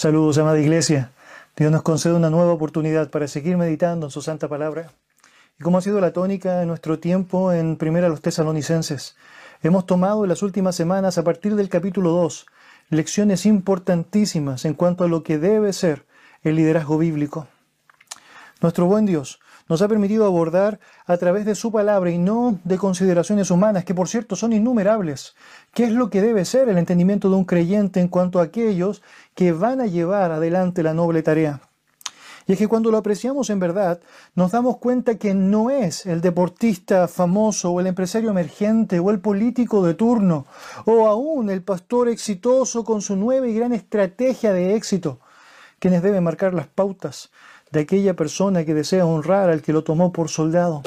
Saludos, amada iglesia. Dios nos concede una nueva oportunidad para seguir meditando en su santa palabra. Y como ha sido la tónica en nuestro tiempo en Primera los Tesalonicenses, hemos tomado en las últimas semanas, a partir del capítulo 2, lecciones importantísimas en cuanto a lo que debe ser el liderazgo bíblico. Nuestro buen Dios nos ha permitido abordar a través de su palabra y no de consideraciones humanas, que por cierto son innumerables, qué es lo que debe ser el entendimiento de un creyente en cuanto a aquellos que van a llevar adelante la noble tarea. Y es que cuando lo apreciamos en verdad, nos damos cuenta que no es el deportista famoso o el empresario emergente o el político de turno o aún el pastor exitoso con su nueva y gran estrategia de éxito quienes deben marcar las pautas de aquella persona que desea honrar al que lo tomó por soldado.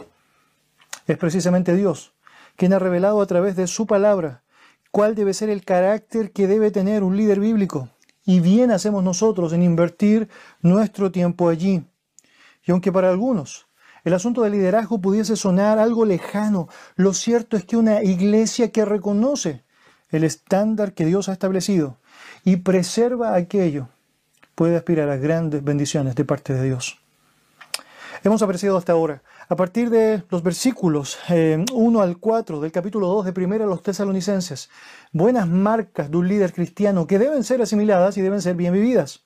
Es precisamente Dios quien ha revelado a través de su palabra cuál debe ser el carácter que debe tener un líder bíblico. Y bien hacemos nosotros en invertir nuestro tiempo allí. Y aunque para algunos el asunto del liderazgo pudiese sonar algo lejano, lo cierto es que una iglesia que reconoce el estándar que Dios ha establecido y preserva aquello puede aspirar a grandes bendiciones de parte de Dios. Hemos apreciado hasta ahora, a partir de los versículos 1 eh, al 4 del capítulo 2 de Primera a los Tesalonicenses, buenas marcas de un líder cristiano que deben ser asimiladas y deben ser bien vividas.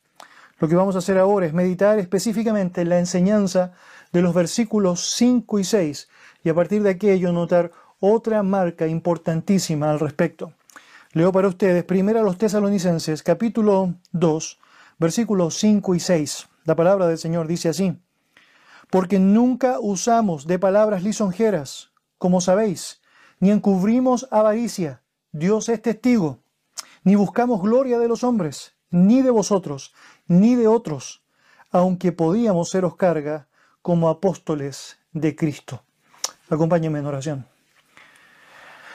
Lo que vamos a hacer ahora es meditar específicamente en la enseñanza de los versículos 5 y 6 y a partir de aquello notar otra marca importantísima al respecto. Leo para ustedes Primera a los Tesalonicenses, capítulo 2, versículos 5 y 6. La palabra del Señor dice así, porque nunca usamos de palabras lisonjeras, como sabéis, ni encubrimos avaricia, Dios es testigo, ni buscamos gloria de los hombres, ni de vosotros, ni de otros, aunque podíamos seros carga como apóstoles de Cristo. Acompáñenme en oración.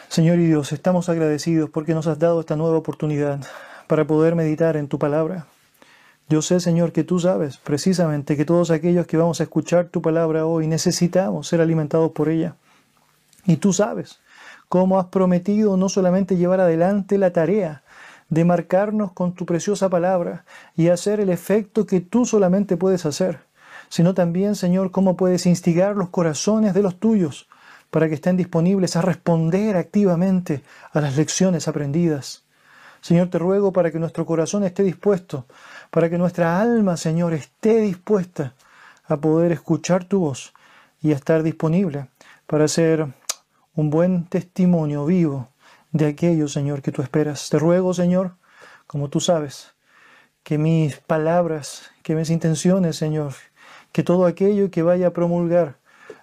Señor y Dios, estamos agradecidos porque nos has dado esta nueva oportunidad para poder meditar en tu palabra. Yo sé, Señor, que tú sabes precisamente que todos aquellos que vamos a escuchar tu palabra hoy necesitamos ser alimentados por ella. Y tú sabes cómo has prometido no solamente llevar adelante la tarea de marcarnos con tu preciosa palabra y hacer el efecto que tú solamente puedes hacer, sino también, Señor, cómo puedes instigar los corazones de los tuyos para que estén disponibles a responder activamente a las lecciones aprendidas. Señor, te ruego para que nuestro corazón esté dispuesto para que nuestra alma, Señor, esté dispuesta a poder escuchar tu voz y a estar disponible para ser un buen testimonio vivo de aquello, Señor, que tú esperas. Te ruego, Señor, como tú sabes, que mis palabras, que mis intenciones, Señor, que todo aquello que vaya a promulgar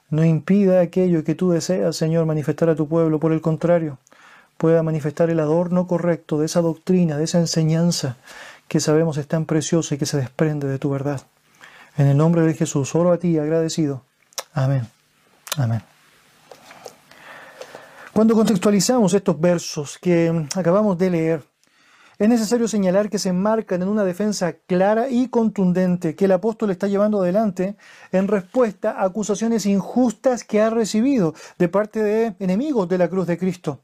no impida aquello que tú deseas, Señor, manifestar a tu pueblo. Por el contrario, pueda manifestar el adorno correcto de esa doctrina, de esa enseñanza que sabemos es tan preciosa y que se desprende de tu verdad. En el nombre de Jesús, oro a ti agradecido. Amén. Amén. Cuando contextualizamos estos versos que acabamos de leer, es necesario señalar que se enmarcan en una defensa clara y contundente que el apóstol está llevando adelante en respuesta a acusaciones injustas que ha recibido de parte de enemigos de la cruz de Cristo.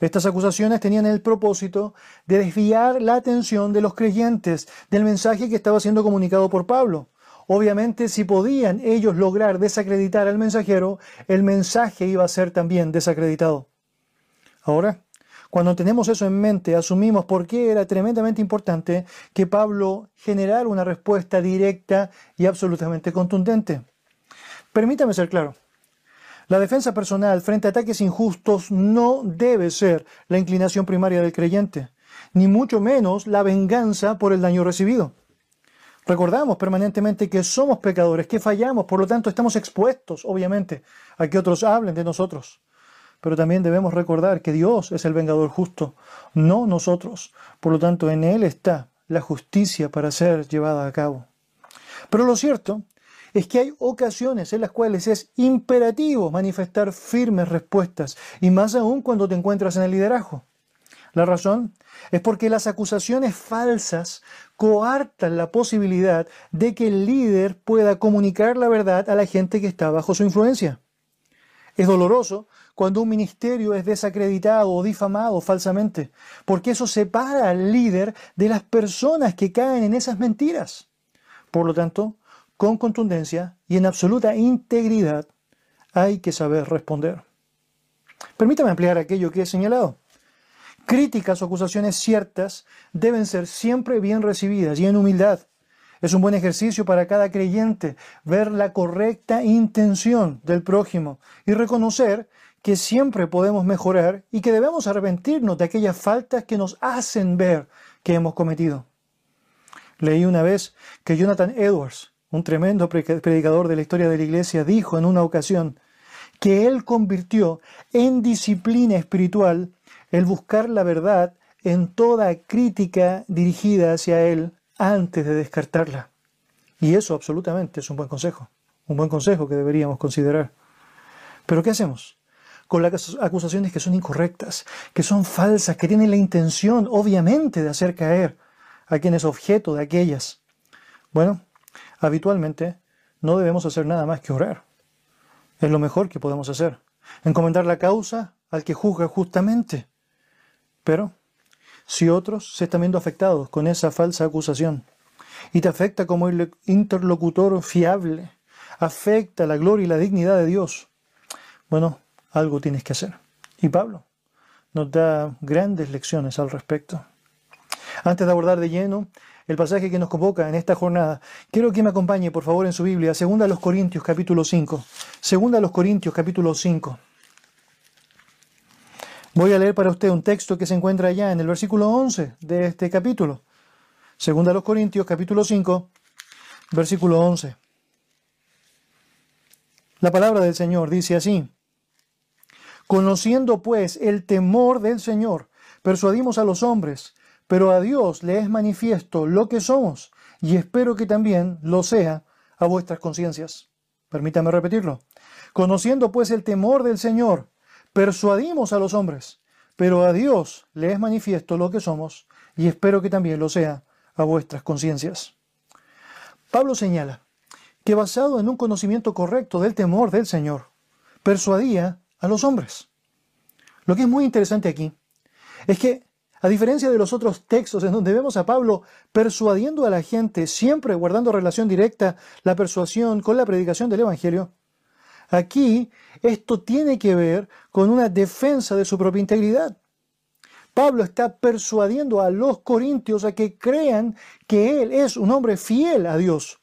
Estas acusaciones tenían el propósito de desviar la atención de los creyentes del mensaje que estaba siendo comunicado por Pablo. Obviamente, si podían ellos lograr desacreditar al mensajero, el mensaje iba a ser también desacreditado. Ahora, cuando tenemos eso en mente, asumimos por qué era tremendamente importante que Pablo generara una respuesta directa y absolutamente contundente. Permítame ser claro. La defensa personal frente a ataques injustos no debe ser la inclinación primaria del creyente, ni mucho menos la venganza por el daño recibido. Recordamos permanentemente que somos pecadores, que fallamos, por lo tanto estamos expuestos, obviamente, a que otros hablen de nosotros. Pero también debemos recordar que Dios es el vengador justo, no nosotros. Por lo tanto, en Él está la justicia para ser llevada a cabo. Pero lo cierto es que hay ocasiones en las cuales es imperativo manifestar firmes respuestas, y más aún cuando te encuentras en el liderazgo. La razón es porque las acusaciones falsas coartan la posibilidad de que el líder pueda comunicar la verdad a la gente que está bajo su influencia. Es doloroso cuando un ministerio es desacreditado o difamado falsamente, porque eso separa al líder de las personas que caen en esas mentiras. Por lo tanto, con contundencia y en absoluta integridad, hay que saber responder. Permítame ampliar aquello que he señalado. Críticas o acusaciones ciertas deben ser siempre bien recibidas y en humildad. Es un buen ejercicio para cada creyente ver la correcta intención del prójimo y reconocer que siempre podemos mejorar y que debemos arrepentirnos de aquellas faltas que nos hacen ver que hemos cometido. Leí una vez que Jonathan Edwards, un tremendo predicador de la historia de la iglesia, dijo en una ocasión que él convirtió en disciplina espiritual el buscar la verdad en toda crítica dirigida hacia él antes de descartarla. Y eso absolutamente es un buen consejo, un buen consejo que deberíamos considerar. Pero ¿qué hacemos? Con las acusaciones que son incorrectas, que son falsas, que tienen la intención, obviamente, de hacer caer a quien es objeto de aquellas. Bueno, habitualmente no debemos hacer nada más que orar. Es lo mejor que podemos hacer. Encomendar la causa al que juzga justamente. Pero si otros se están viendo afectados con esa falsa acusación y te afecta como interlocutor fiable, afecta la gloria y la dignidad de Dios, bueno, algo tienes que hacer. Y Pablo nos da grandes lecciones al respecto. Antes de abordar de lleno el pasaje que nos convoca en esta jornada, quiero que me acompañe por favor en su Biblia, segunda a los Corintios capítulo 5. Segunda a los Corintios capítulo 5. Voy a leer para usted un texto que se encuentra allá en el versículo 11 de este capítulo. Segunda a los Corintios, capítulo 5, versículo 11. La palabra del Señor dice así, Conociendo pues el temor del Señor, persuadimos a los hombres, pero a Dios le es manifiesto lo que somos, y espero que también lo sea a vuestras conciencias. Permítame repetirlo. Conociendo pues el temor del Señor, persuadimos a los hombres, pero a Dios le es manifiesto lo que somos, y espero que también lo sea a vuestras conciencias. Pablo señala que basado en un conocimiento correcto del temor del Señor, persuadía a los hombres. Lo que es muy interesante aquí es que, a diferencia de los otros textos en donde vemos a Pablo persuadiendo a la gente, siempre guardando relación directa la persuasión con la predicación del Evangelio, Aquí esto tiene que ver con una defensa de su propia integridad. Pablo está persuadiendo a los corintios a que crean que él es un hombre fiel a Dios.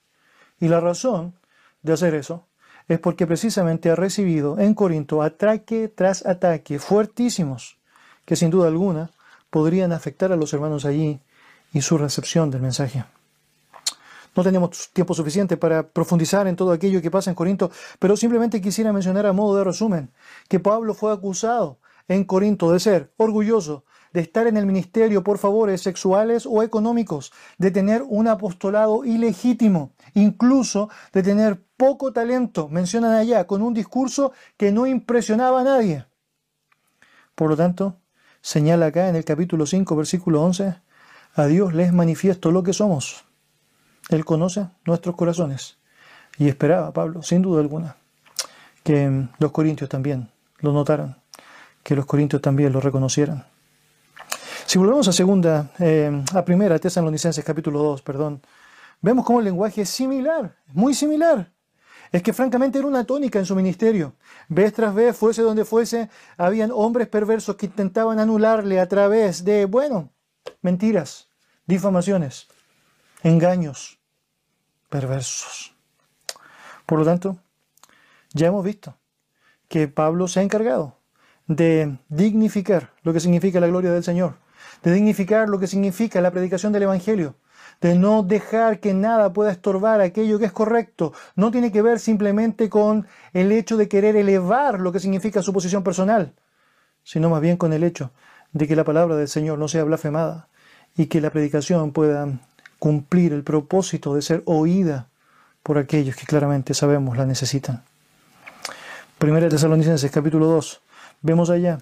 Y la razón de hacer eso es porque precisamente ha recibido en Corinto ataque tras ataque fuertísimos que sin duda alguna podrían afectar a los hermanos allí y su recepción del mensaje. No tenemos tiempo suficiente para profundizar en todo aquello que pasa en Corinto, pero simplemente quisiera mencionar a modo de resumen que Pablo fue acusado en Corinto de ser orgulloso, de estar en el ministerio por favores sexuales o económicos, de tener un apostolado ilegítimo, incluso de tener poco talento, mencionan allá, con un discurso que no impresionaba a nadie. Por lo tanto, señala acá en el capítulo 5, versículo 11, a Dios les manifiesto lo que somos él conoce nuestros corazones. Y esperaba, Pablo, sin duda alguna, que los corintios también lo notaran, que los corintios también lo reconocieran. Si volvemos a segunda, eh, a primera, Tesalonicenses capítulo 2, perdón, vemos cómo el lenguaje es similar, muy similar. Es que francamente era una tónica en su ministerio. Vez tras vez, fuese donde fuese, habían hombres perversos que intentaban anularle a través de, bueno, mentiras, difamaciones engaños perversos. Por lo tanto, ya hemos visto que Pablo se ha encargado de dignificar lo que significa la gloria del Señor, de dignificar lo que significa la predicación del Evangelio, de no dejar que nada pueda estorbar aquello que es correcto. No tiene que ver simplemente con el hecho de querer elevar lo que significa su posición personal, sino más bien con el hecho de que la palabra del Señor no sea blasfemada y que la predicación pueda cumplir el propósito de ser oída por aquellos que claramente sabemos la necesitan. Primera Tesalonicenses capítulo 2. Vemos allá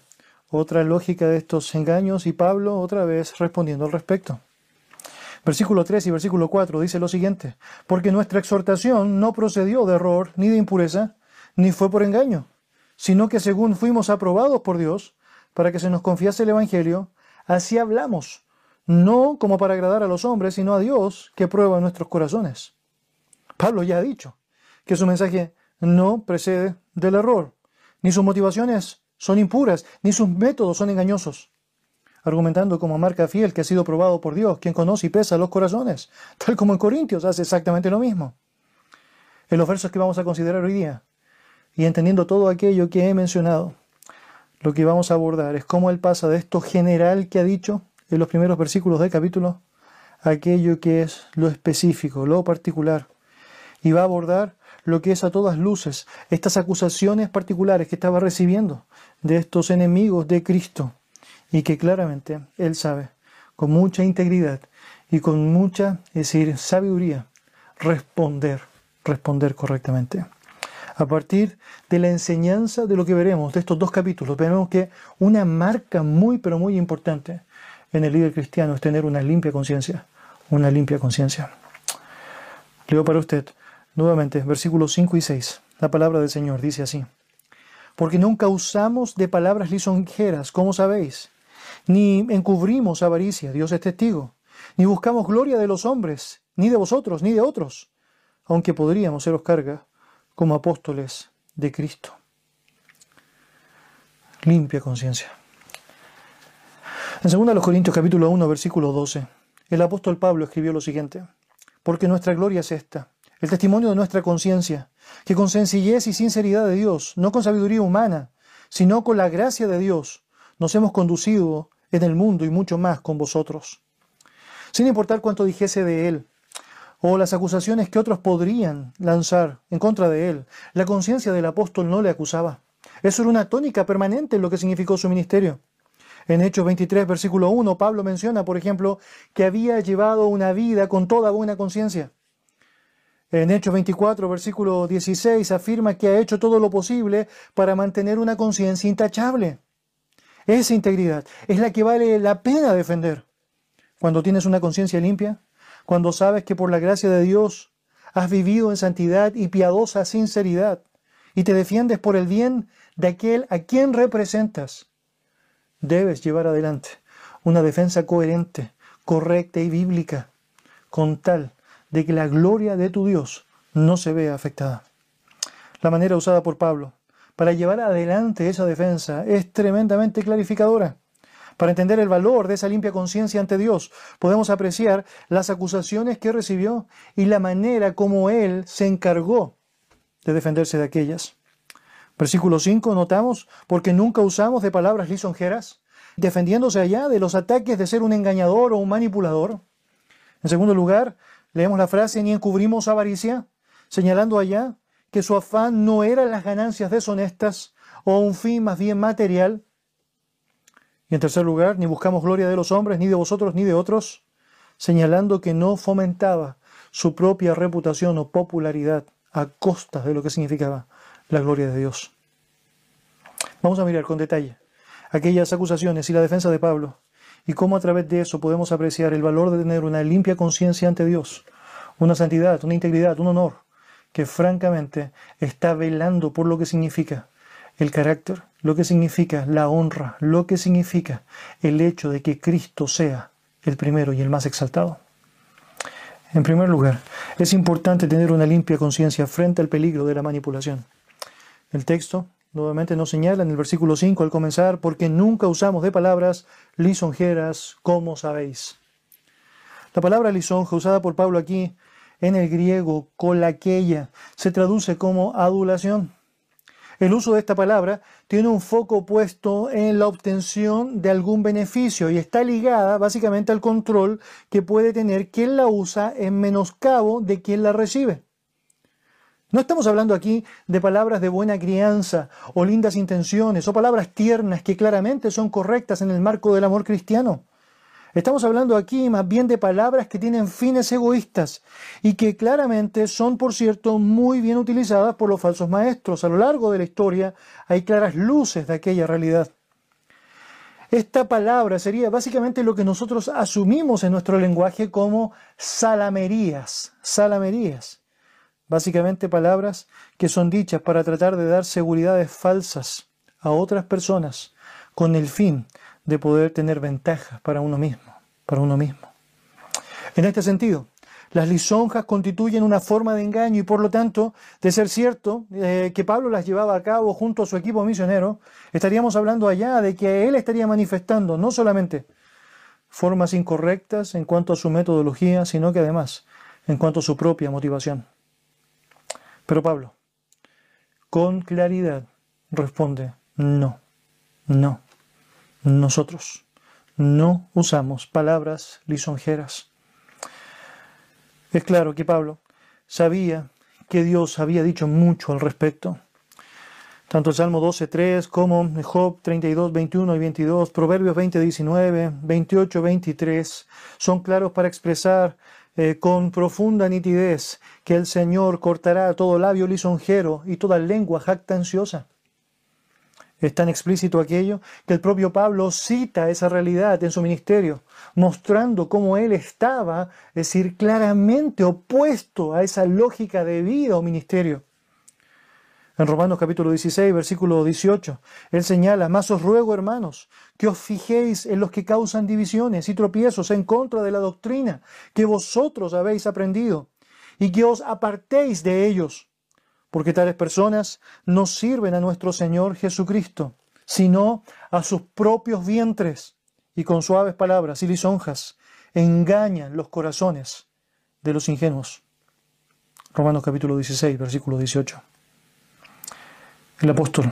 otra lógica de estos engaños y Pablo otra vez respondiendo al respecto. Versículo 3 y versículo 4 dice lo siguiente, porque nuestra exhortación no procedió de error ni de impureza, ni fue por engaño, sino que según fuimos aprobados por Dios para que se nos confiase el Evangelio, así hablamos, no como para agradar a los hombres, sino a Dios que prueba nuestros corazones. Pablo ya ha dicho que su mensaje no precede del error, ni sus motivaciones son impuras, ni sus métodos son engañosos, argumentando como marca fiel que ha sido probado por Dios, quien conoce y pesa los corazones, tal como en Corintios hace exactamente lo mismo. En los versos que vamos a considerar hoy día, y entendiendo todo aquello que he mencionado, lo que vamos a abordar es cómo él pasa de esto general que ha dicho en los primeros versículos del capítulo a aquello que es lo específico, lo particular, y va a abordar lo que es a todas luces estas acusaciones particulares que estaba recibiendo de estos enemigos de Cristo y que claramente él sabe con mucha integridad y con mucha, es decir, sabiduría, responder, responder correctamente. A partir de la enseñanza de lo que veremos de estos dos capítulos, veremos que una marca muy, pero muy importante en el líder cristiano es tener una limpia conciencia, una limpia conciencia. Leo para usted nuevamente versículos 5 y 6. La palabra del Señor dice así. Porque nunca usamos de palabras lisonjeras, como sabéis, ni encubrimos avaricia, Dios es testigo, ni buscamos gloria de los hombres, ni de vosotros, ni de otros, aunque podríamos seros carga como apóstoles de Cristo. Limpia conciencia. En 2 Corintios capítulo 1 versículo 12, el apóstol Pablo escribió lo siguiente, porque nuestra gloria es esta, el testimonio de nuestra conciencia, que con sencillez y sinceridad de Dios, no con sabiduría humana, sino con la gracia de Dios, nos hemos conducido en el mundo y mucho más con vosotros. Sin importar cuánto dijese de Él, o las acusaciones que otros podrían lanzar en contra de él. La conciencia del apóstol no le acusaba. Eso era una tónica permanente en lo que significó su ministerio. En Hechos 23, versículo 1, Pablo menciona, por ejemplo, que había llevado una vida con toda buena conciencia. En Hechos 24, versículo 16, afirma que ha hecho todo lo posible para mantener una conciencia intachable. Esa integridad es la que vale la pena defender. Cuando tienes una conciencia limpia, cuando sabes que por la gracia de Dios has vivido en santidad y piadosa sinceridad y te defiendes por el bien de aquel a quien representas, debes llevar adelante una defensa coherente, correcta y bíblica, con tal de que la gloria de tu Dios no se vea afectada. La manera usada por Pablo para llevar adelante esa defensa es tremendamente clarificadora. Para entender el valor de esa limpia conciencia ante Dios, podemos apreciar las acusaciones que recibió y la manera como él se encargó de defenderse de aquellas. Versículo 5, notamos, porque nunca usamos de palabras lisonjeras, defendiéndose allá de los ataques de ser un engañador o un manipulador. En segundo lugar, leemos la frase, ni encubrimos avaricia, señalando allá que su afán no era las ganancias deshonestas o un fin más bien material, y en tercer lugar, ni buscamos gloria de los hombres, ni de vosotros, ni de otros, señalando que no fomentaba su propia reputación o popularidad a costa de lo que significaba la gloria de Dios. Vamos a mirar con detalle aquellas acusaciones y la defensa de Pablo y cómo a través de eso podemos apreciar el valor de tener una limpia conciencia ante Dios, una santidad, una integridad, un honor que francamente está velando por lo que significa el carácter, lo que significa la honra, lo que significa el hecho de que Cristo sea el primero y el más exaltado. En primer lugar, es importante tener una limpia conciencia frente al peligro de la manipulación. El texto nuevamente nos señala en el versículo 5 al comenzar, porque nunca usamos de palabras lisonjeras, como sabéis. La palabra lisonja usada por Pablo aquí en el griego, colaqueia, se traduce como adulación. El uso de esta palabra tiene un foco puesto en la obtención de algún beneficio y está ligada básicamente al control que puede tener quien la usa en menoscabo de quien la recibe. No estamos hablando aquí de palabras de buena crianza o lindas intenciones o palabras tiernas que claramente son correctas en el marco del amor cristiano. Estamos hablando aquí más bien de palabras que tienen fines egoístas y que claramente son, por cierto, muy bien utilizadas por los falsos maestros. A lo largo de la historia hay claras luces de aquella realidad. Esta palabra sería básicamente lo que nosotros asumimos en nuestro lenguaje como salamerías, salamerías. básicamente palabras que son dichas para tratar de dar seguridades falsas a otras personas con el fin de poder tener ventajas para uno mismo, para uno mismo. En este sentido, las lisonjas constituyen una forma de engaño y por lo tanto, de ser cierto eh, que Pablo las llevaba a cabo junto a su equipo misionero, estaríamos hablando allá de que él estaría manifestando no solamente formas incorrectas en cuanto a su metodología, sino que además en cuanto a su propia motivación. Pero Pablo, con claridad, responde, no, no, nosotros no usamos palabras lisonjeras. Es claro que Pablo sabía que Dios había dicho mucho al respecto. Tanto el Salmo 12.3 como Job 32, 21 y 22, Proverbios 20, 19, 28, 23 son claros para expresar eh, con profunda nitidez que el Señor cortará todo labio lisonjero y toda lengua jactanciosa. Es tan explícito aquello que el propio Pablo cita esa realidad en su ministerio, mostrando cómo él estaba, es decir, claramente opuesto a esa lógica de vida o ministerio. En Romanos capítulo 16, versículo 18, él señala, más os ruego, hermanos, que os fijéis en los que causan divisiones y tropiezos en contra de la doctrina que vosotros habéis aprendido, y que os apartéis de ellos porque tales personas no sirven a nuestro Señor Jesucristo, sino a sus propios vientres, y con suaves palabras y lisonjas engañan los corazones de los ingenuos. Romanos capítulo 16, versículo 18. El apóstol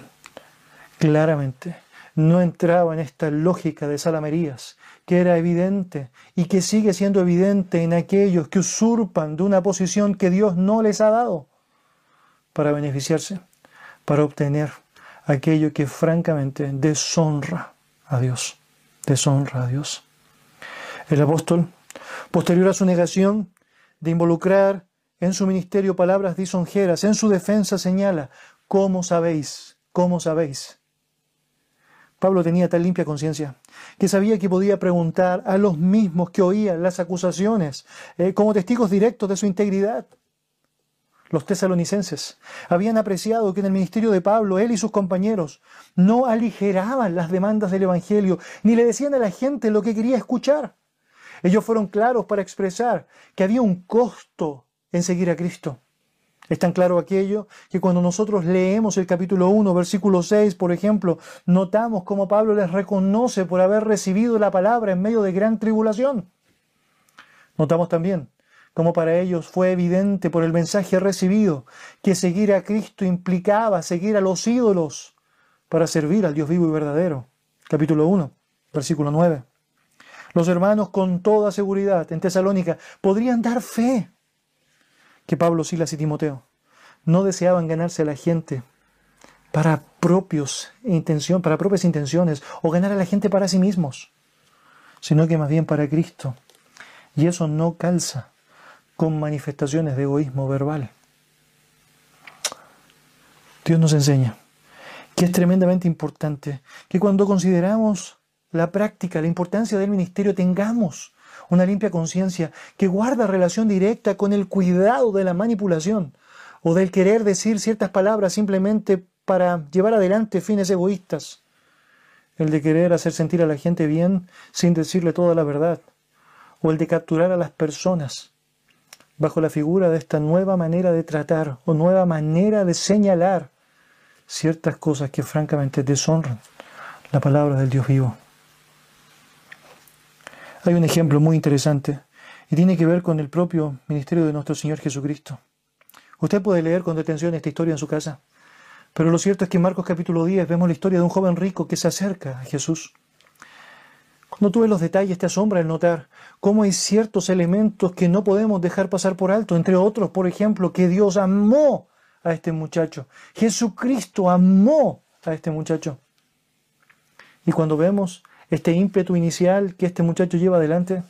claramente no entraba en esta lógica de salamerías, que era evidente y que sigue siendo evidente en aquellos que usurpan de una posición que Dios no les ha dado para beneficiarse, para obtener aquello que francamente deshonra a Dios, deshonra a Dios. El apóstol, posterior a su negación de involucrar en su ministerio palabras disonjeras, en su defensa señala, ¿cómo sabéis? ¿Cómo sabéis? Pablo tenía tal limpia conciencia que sabía que podía preguntar a los mismos que oían las acusaciones eh, como testigos directos de su integridad. Los tesalonicenses habían apreciado que en el ministerio de Pablo él y sus compañeros no aligeraban las demandas del Evangelio, ni le decían a la gente lo que quería escuchar. Ellos fueron claros para expresar que había un costo en seguir a Cristo. Es tan claro aquello que cuando nosotros leemos el capítulo 1, versículo 6, por ejemplo, notamos cómo Pablo les reconoce por haber recibido la palabra en medio de gran tribulación. Notamos también como para ellos fue evidente por el mensaje recibido que seguir a Cristo implicaba seguir a los ídolos para servir al Dios vivo y verdadero. Capítulo 1, versículo 9. Los hermanos con toda seguridad en Tesalónica podrían dar fe que Pablo, Silas y Timoteo no deseaban ganarse a la gente para propios intención, para propias intenciones o ganar a la gente para sí mismos, sino que más bien para Cristo. Y eso no calza con manifestaciones de egoísmo verbal. Dios nos enseña que es tremendamente importante que cuando consideramos la práctica, la importancia del ministerio, tengamos una limpia conciencia que guarda relación directa con el cuidado de la manipulación o del querer decir ciertas palabras simplemente para llevar adelante fines egoístas. El de querer hacer sentir a la gente bien sin decirle toda la verdad. O el de capturar a las personas bajo la figura de esta nueva manera de tratar o nueva manera de señalar ciertas cosas que francamente deshonran la palabra del Dios vivo. Hay un ejemplo muy interesante y tiene que ver con el propio ministerio de nuestro Señor Jesucristo. Usted puede leer con detención esta historia en su casa, pero lo cierto es que en Marcos capítulo 10 vemos la historia de un joven rico que se acerca a Jesús tú ves los detalles te asombra el notar cómo hay ciertos elementos que no podemos dejar pasar por alto, entre otros, por ejemplo, que Dios amó a este muchacho. Jesucristo amó a este muchacho. Y cuando vemos este ímpetu inicial que este muchacho lleva adelante,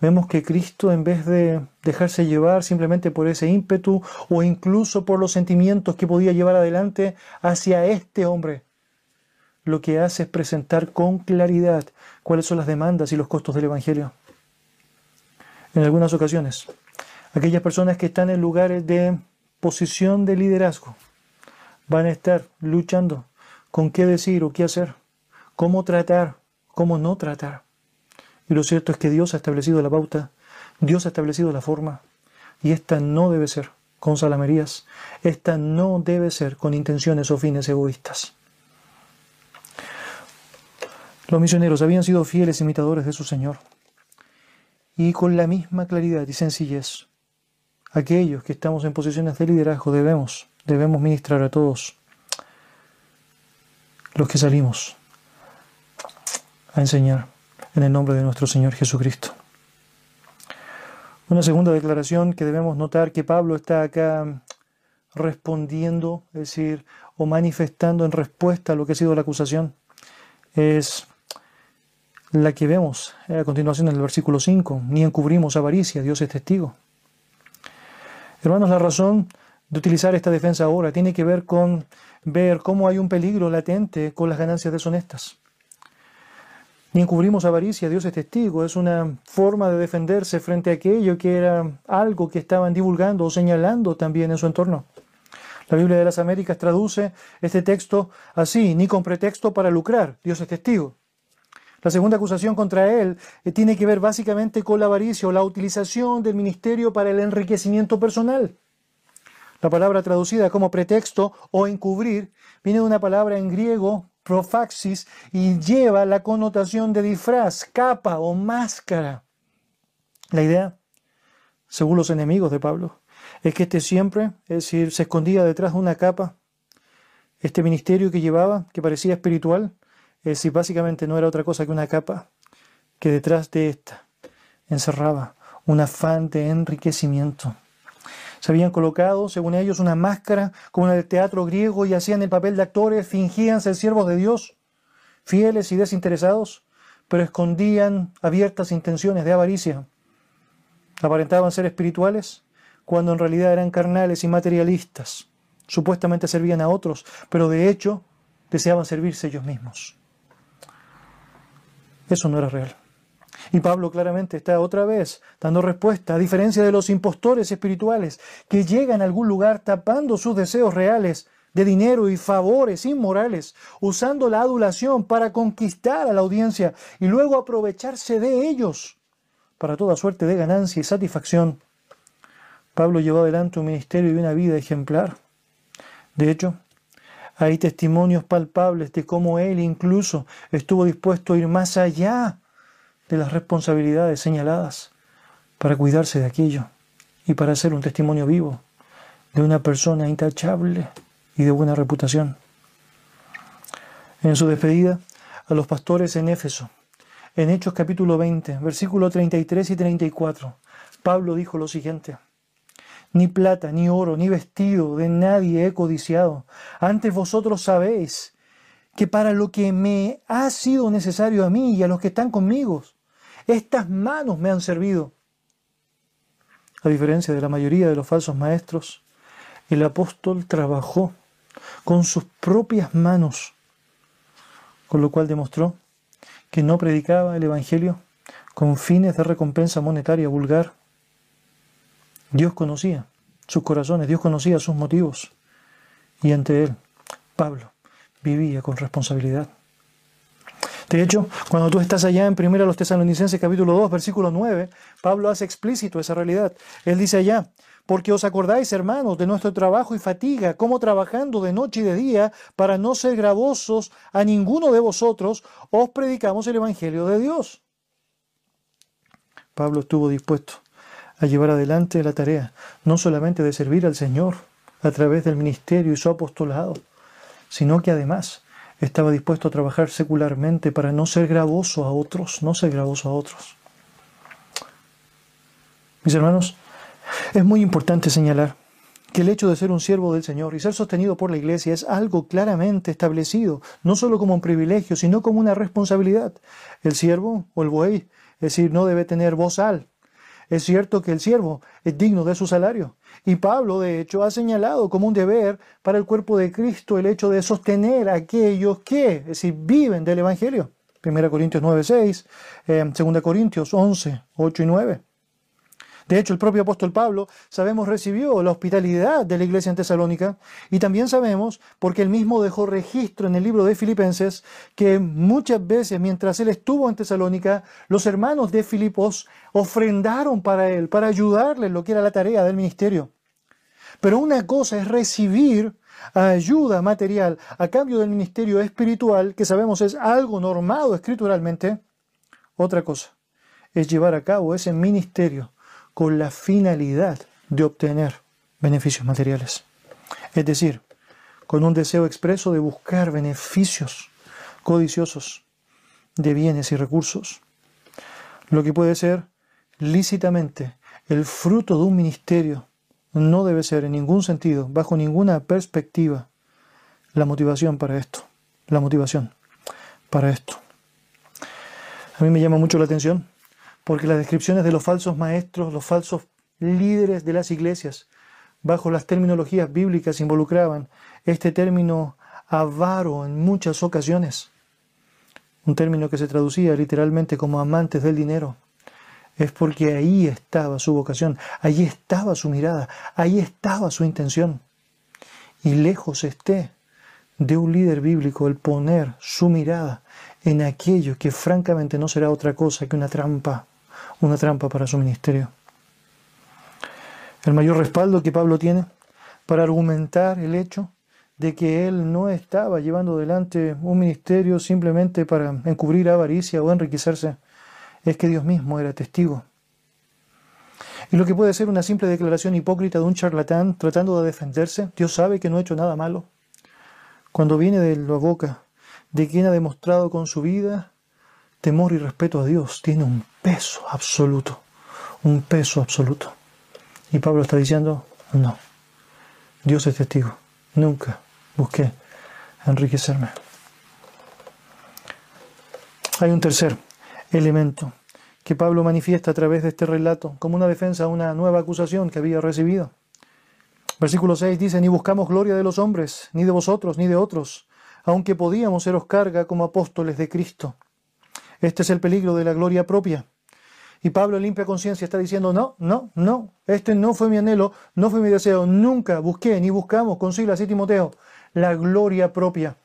vemos que Cristo, en vez de dejarse llevar simplemente por ese ímpetu o incluso por los sentimientos que podía llevar adelante hacia este hombre, lo que hace es presentar con claridad cuáles son las demandas y los costos del Evangelio. En algunas ocasiones, aquellas personas que están en lugares de posición de liderazgo van a estar luchando con qué decir o qué hacer, cómo tratar, cómo no tratar. Y lo cierto es que Dios ha establecido la pauta, Dios ha establecido la forma, y esta no debe ser con salamerías, esta no debe ser con intenciones o fines egoístas. Los misioneros habían sido fieles imitadores de su Señor, y con la misma claridad y sencillez, aquellos que estamos en posiciones de liderazgo debemos, debemos ministrar a todos los que salimos a enseñar en el nombre de nuestro Señor Jesucristo. Una segunda declaración que debemos notar que Pablo está acá respondiendo, es decir, o manifestando en respuesta a lo que ha sido la acusación, es la que vemos a continuación en el versículo 5. Ni encubrimos avaricia, Dios es testigo. Hermanos, la razón de utilizar esta defensa ahora tiene que ver con ver cómo hay un peligro latente con las ganancias deshonestas. Ni encubrimos avaricia, Dios es testigo, es una forma de defenderse frente a aquello que era algo que estaban divulgando o señalando también en su entorno. La Biblia de las Américas traduce este texto así, ni con pretexto para lucrar, Dios es testigo. La segunda acusación contra él eh, tiene que ver básicamente con la avaricia o la utilización del ministerio para el enriquecimiento personal. La palabra traducida como pretexto o encubrir viene de una palabra en griego profaxis y lleva la connotación de disfraz, capa o máscara. La idea, según los enemigos de Pablo, es que este siempre, es decir, se escondía detrás de una capa. Este ministerio que llevaba, que parecía espiritual, es decir, básicamente no era otra cosa que una capa, que detrás de esta encerraba un afán de enriquecimiento. Se habían colocado, según ellos, una máscara como en el teatro griego y hacían el papel de actores, fingían ser siervos de Dios, fieles y desinteresados, pero escondían abiertas intenciones de avaricia. Aparentaban ser espirituales cuando en realidad eran carnales y materialistas. Supuestamente servían a otros, pero de hecho deseaban servirse ellos mismos. Eso no era real. Y Pablo claramente está otra vez dando respuesta, a diferencia de los impostores espirituales que llegan a algún lugar tapando sus deseos reales de dinero y favores inmorales, usando la adulación para conquistar a la audiencia y luego aprovecharse de ellos para toda suerte de ganancia y satisfacción. Pablo llevó adelante un ministerio y una vida ejemplar. De hecho, hay testimonios palpables de cómo él incluso estuvo dispuesto a ir más allá de las responsabilidades señaladas para cuidarse de aquello y para ser un testimonio vivo de una persona intachable y de buena reputación. En su despedida a los pastores en Éfeso, en Hechos capítulo 20, versículos 33 y 34, Pablo dijo lo siguiente, ni plata, ni oro, ni vestido de nadie he codiciado. Antes vosotros sabéis que para lo que me ha sido necesario a mí y a los que están conmigo, estas manos me han servido. A diferencia de la mayoría de los falsos maestros, el apóstol trabajó con sus propias manos, con lo cual demostró que no predicaba el Evangelio con fines de recompensa monetaria vulgar. Dios conocía sus corazones, Dios conocía sus motivos, y ante él, Pablo, vivía con responsabilidad. De hecho, cuando tú estás allá en 1 los Tesalonicenses capítulo 2, versículo 9, Pablo hace explícito esa realidad. Él dice allá, porque os acordáis, hermanos, de nuestro trabajo y fatiga, como trabajando de noche y de día, para no ser gravosos a ninguno de vosotros, os predicamos el Evangelio de Dios. Pablo estuvo dispuesto a llevar adelante la tarea, no solamente de servir al Señor a través del ministerio y su apostolado, sino que además estaba dispuesto a trabajar secularmente para no ser gravoso a otros, no ser gravoso a otros. Mis hermanos, es muy importante señalar que el hecho de ser un siervo del Señor y ser sostenido por la iglesia es algo claramente establecido, no solo como un privilegio, sino como una responsabilidad. El siervo o el buey, es decir, no debe tener voz al, es cierto que el siervo es digno de su salario. Y Pablo, de hecho, ha señalado como un deber para el cuerpo de Cristo el hecho de sostener a aquellos que, es decir, viven del Evangelio. 1 Corintios 9, 6, 2 Corintios 11, 8 y 9. De hecho, el propio apóstol Pablo, sabemos, recibió la hospitalidad de la iglesia en Tesalónica y también sabemos, porque él mismo dejó registro en el libro de Filipenses, que muchas veces mientras él estuvo en Tesalónica, los hermanos de Filipos ofrendaron para él, para ayudarle en lo que era la tarea del ministerio. Pero una cosa es recibir ayuda material a cambio del ministerio espiritual, que sabemos es algo normado escrituralmente. Otra cosa es llevar a cabo ese ministerio con la finalidad de obtener beneficios materiales. Es decir, con un deseo expreso de buscar beneficios codiciosos de bienes y recursos, lo que puede ser lícitamente el fruto de un ministerio no debe ser en ningún sentido, bajo ninguna perspectiva, la motivación para esto. La motivación para esto. A mí me llama mucho la atención porque las descripciones de los falsos maestros, los falsos líderes de las iglesias, bajo las terminologías bíblicas involucraban este término avaro en muchas ocasiones, un término que se traducía literalmente como amantes del dinero, es porque ahí estaba su vocación, ahí estaba su mirada, ahí estaba su intención. Y lejos esté de un líder bíblico el poner su mirada en aquello que francamente no será otra cosa que una trampa, una trampa para su ministerio. El mayor respaldo que Pablo tiene para argumentar el hecho de que él no estaba llevando adelante un ministerio simplemente para encubrir avaricia o enriquecerse, es que Dios mismo era testigo. Y lo que puede ser una simple declaración hipócrita de un charlatán tratando de defenderse, Dios sabe que no ha hecho nada malo. Cuando viene de la boca de quien ha demostrado con su vida temor y respeto a Dios, tiene un peso absoluto, un peso absoluto. Y Pablo está diciendo, no, Dios es testigo, nunca busqué enriquecerme. Hay un tercer elemento que Pablo manifiesta a través de este relato como una defensa a una nueva acusación que había recibido. Versículo 6 dice, ni buscamos gloria de los hombres, ni de vosotros, ni de otros, aunque podíamos seros carga como apóstoles de Cristo. Este es el peligro de la gloria propia. Y Pablo en limpia conciencia está diciendo, no, no, no, este no fue mi anhelo, no fue mi deseo, nunca busqué ni buscamos con Silas y Timoteo la gloria propia.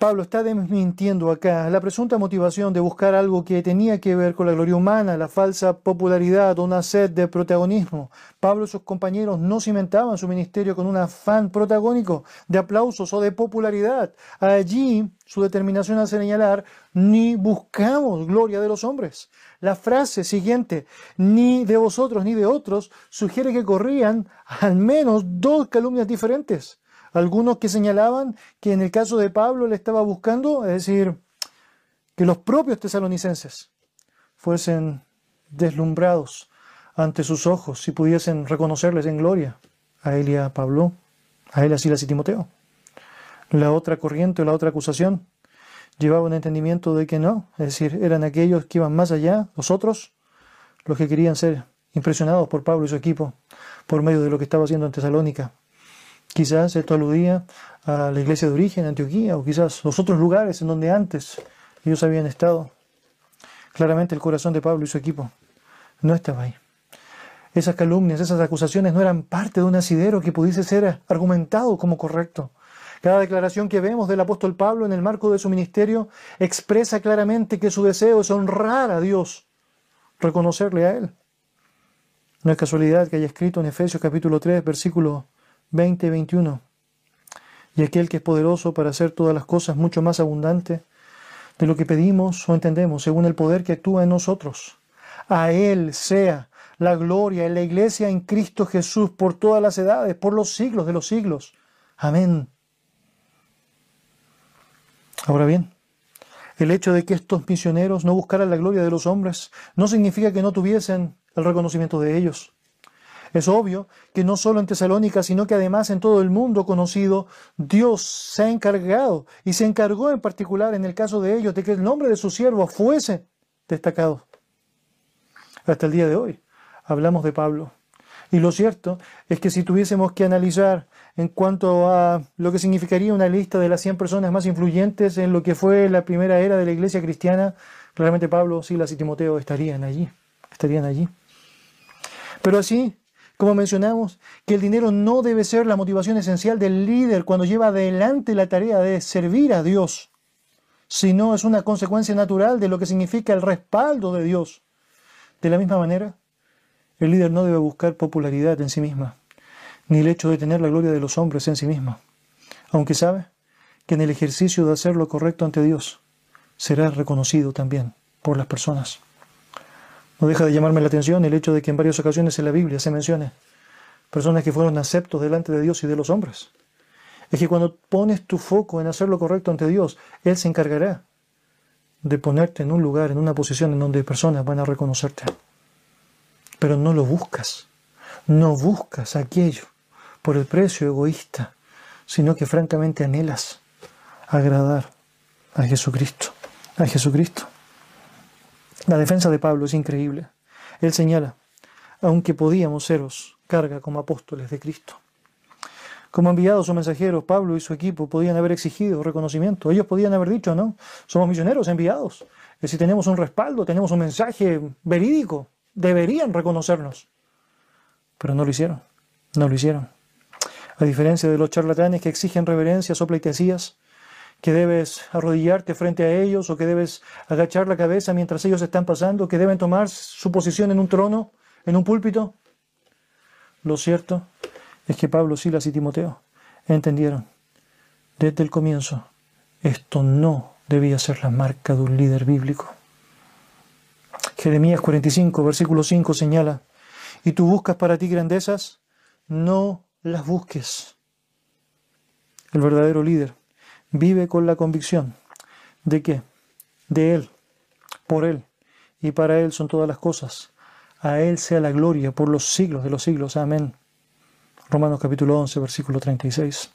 Pablo está desmintiendo acá la presunta motivación de buscar algo que tenía que ver con la gloria humana, la falsa popularidad o una sed de protagonismo. Pablo y sus compañeros no cimentaban su ministerio con un afán protagónico de aplausos o de popularidad. Allí su determinación a señalar, ni buscamos gloria de los hombres. La frase siguiente, ni de vosotros ni de otros, sugiere que corrían al menos dos calumnias diferentes. Algunos que señalaban que en el caso de Pablo le estaba buscando, es decir, que los propios tesalonicenses fuesen deslumbrados ante sus ojos y pudiesen reconocerles en gloria a él y a Pablo, a él, a Silas y Timoteo. La otra corriente o la otra acusación llevaba un entendimiento de que no, es decir, eran aquellos que iban más allá, los otros, los que querían ser impresionados por Pablo y su equipo por medio de lo que estaba haciendo en Tesalónica. Quizás esto aludía a la iglesia de origen, Antioquía, o quizás los otros lugares en donde antes ellos habían estado. Claramente el corazón de Pablo y su equipo no estaba ahí. Esas calumnias, esas acusaciones no eran parte de un asidero que pudiese ser argumentado como correcto. Cada declaración que vemos del apóstol Pablo en el marco de su ministerio expresa claramente que su deseo es honrar a Dios, reconocerle a Él. No es casualidad que haya escrito en Efesios capítulo 3, versículo 20, 21. Y aquel que es poderoso para hacer todas las cosas mucho más abundante de lo que pedimos o entendemos, según el poder que actúa en nosotros. A Él sea la gloria en la iglesia en Cristo Jesús por todas las edades, por los siglos de los siglos. Amén. Ahora bien, el hecho de que estos misioneros no buscaran la gloria de los hombres no significa que no tuviesen el reconocimiento de ellos. Es obvio que no solo en Tesalónica, sino que además en todo el mundo conocido, Dios se ha encargado y se encargó en particular en el caso de ellos de que el nombre de su siervo fuese destacado. Hasta el día de hoy hablamos de Pablo. Y lo cierto es que si tuviésemos que analizar en cuanto a lo que significaría una lista de las 100 personas más influyentes en lo que fue la primera era de la iglesia cristiana, claramente Pablo, Silas y Timoteo estarían allí, estarían allí. Pero así, como mencionamos, que el dinero no debe ser la motivación esencial del líder cuando lleva adelante la tarea de servir a Dios, sino es una consecuencia natural de lo que significa el respaldo de Dios. De la misma manera, el líder no debe buscar popularidad en sí misma, ni el hecho de tener la gloria de los hombres en sí misma, aunque sabe que en el ejercicio de hacer lo correcto ante Dios será reconocido también por las personas. No deja de llamarme la atención el hecho de que en varias ocasiones en la Biblia se mencione personas que fueron aceptos delante de Dios y de los hombres. Es que cuando pones tu foco en hacer lo correcto ante Dios, Él se encargará de ponerte en un lugar, en una posición en donde personas van a reconocerte. Pero no lo buscas. No buscas aquello por el precio egoísta, sino que francamente anhelas agradar a Jesucristo. A Jesucristo. La defensa de Pablo es increíble. Él señala, aunque podíamos seros carga como apóstoles de Cristo. Como enviados o mensajeros, Pablo y su equipo podían haber exigido reconocimiento. Ellos podían haber dicho, ¿no? Somos misioneros enviados. Y si tenemos un respaldo, tenemos un mensaje verídico, deberían reconocernos. Pero no lo hicieron. No lo hicieron. A diferencia de los charlatanes que exigen reverencias o pleitesías, que debes arrodillarte frente a ellos o que debes agachar la cabeza mientras ellos están pasando, que deben tomar su posición en un trono, en un púlpito. Lo cierto es que Pablo, Silas y Timoteo entendieron desde el comienzo esto no debía ser la marca de un líder bíblico. Jeremías 45, versículo 5 señala, y tú buscas para ti grandezas, no las busques. El verdadero líder vive con la convicción de que de Él, por Él y para Él son todas las cosas. A Él sea la gloria por los siglos de los siglos. Amén. Romanos capítulo 11, versículo 36.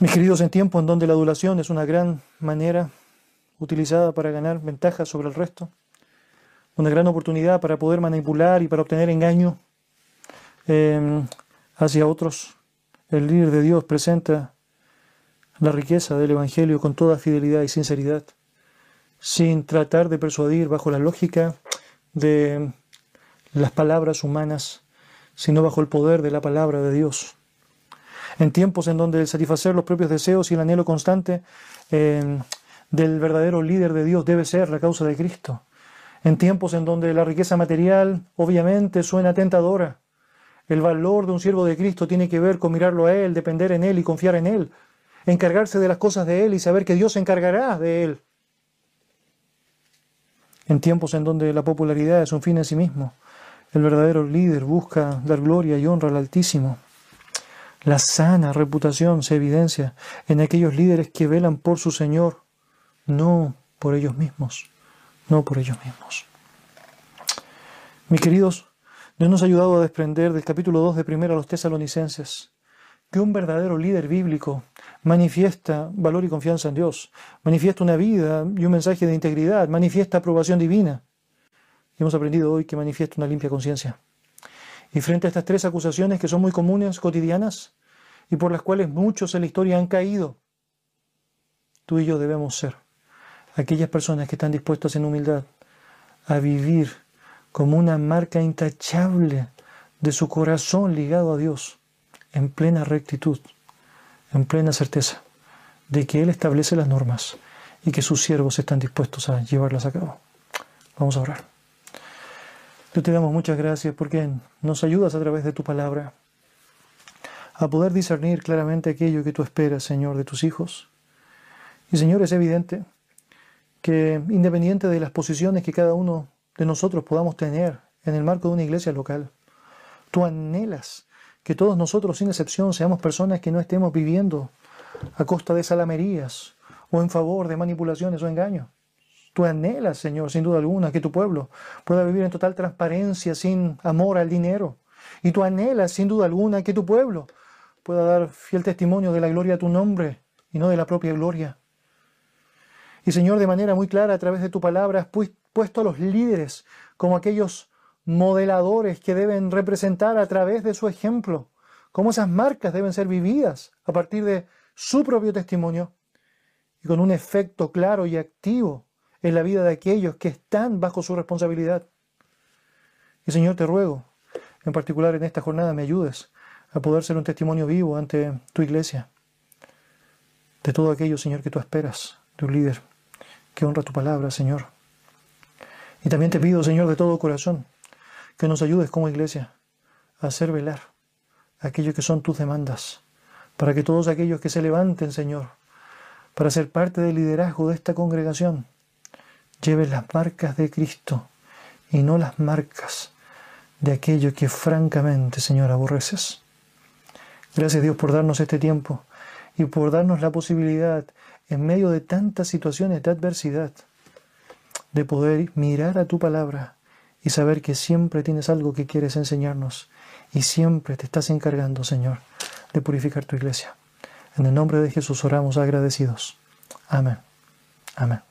Mis queridos, en tiempo en donde la adulación es una gran manera utilizada para ganar ventajas sobre el resto, una gran oportunidad para poder manipular y para obtener engaño eh, hacia otros, el líder de Dios presenta la riqueza del Evangelio con toda fidelidad y sinceridad, sin tratar de persuadir bajo la lógica de las palabras humanas, sino bajo el poder de la palabra de Dios. En tiempos en donde el satisfacer los propios deseos y el anhelo constante eh, del verdadero líder de Dios debe ser la causa de Cristo. En tiempos en donde la riqueza material obviamente suena tentadora. El valor de un siervo de Cristo tiene que ver con mirarlo a Él, depender en Él y confiar en Él, encargarse de las cosas de Él y saber que Dios se encargará de Él. En tiempos en donde la popularidad es un fin en sí mismo, el verdadero líder busca dar gloria y honra al Altísimo. La sana reputación se evidencia en aquellos líderes que velan por su Señor, no por ellos mismos, no por ellos mismos. Mis queridos, Dios nos ha ayudado a desprender del capítulo 2 de primero a los tesalonicenses que un verdadero líder bíblico manifiesta valor y confianza en Dios, manifiesta una vida y un mensaje de integridad, manifiesta aprobación divina. Y hemos aprendido hoy que manifiesta una limpia conciencia. Y frente a estas tres acusaciones que son muy comunes, cotidianas, y por las cuales muchos en la historia han caído, tú y yo debemos ser aquellas personas que están dispuestas en humildad a vivir como una marca intachable de su corazón ligado a Dios en plena rectitud, en plena certeza de que Él establece las normas y que sus siervos están dispuestos a llevarlas a cabo. Vamos a orar. Yo te damos muchas gracias porque nos ayudas a través de tu palabra a poder discernir claramente aquello que tú esperas, Señor, de tus hijos. Y Señor, es evidente que independiente de las posiciones que cada uno de nosotros podamos tener en el marco de una iglesia local, tú anhelas que todos nosotros, sin excepción, seamos personas que no estemos viviendo a costa de salamerías o en favor de manipulaciones o engaños. Tú anhelas, Señor, sin duda alguna, que tu pueblo pueda vivir en total transparencia, sin amor al dinero. Y tú anhelas, sin duda alguna, que tu pueblo pueda dar fiel testimonio de la gloria de tu nombre y no de la propia gloria. Y Señor, de manera muy clara, a través de tu palabra, has puesto a los líderes como aquellos modeladores que deben representar a través de su ejemplo, cómo esas marcas deben ser vividas a partir de su propio testimonio y con un efecto claro y activo en la vida de aquellos que están bajo su responsabilidad. Y Señor, te ruego, en particular en esta jornada, me ayudes a poder ser un testimonio vivo ante tu iglesia, de todo aquello, Señor, que tú esperas de un líder que honra tu palabra, Señor. Y también te pido, Señor, de todo corazón, que nos ayudes como iglesia a hacer velar aquello que son tus demandas, para que todos aquellos que se levanten, Señor, para ser parte del liderazgo de esta congregación, lleven las marcas de Cristo y no las marcas de aquello que francamente, Señor, aborreces. Gracias Dios por darnos este tiempo y por darnos la posibilidad, en medio de tantas situaciones de adversidad, de poder mirar a tu palabra y saber que siempre tienes algo que quieres enseñarnos y siempre te estás encargando, Señor, de purificar tu iglesia. En el nombre de Jesús oramos agradecidos. Amén. Amén.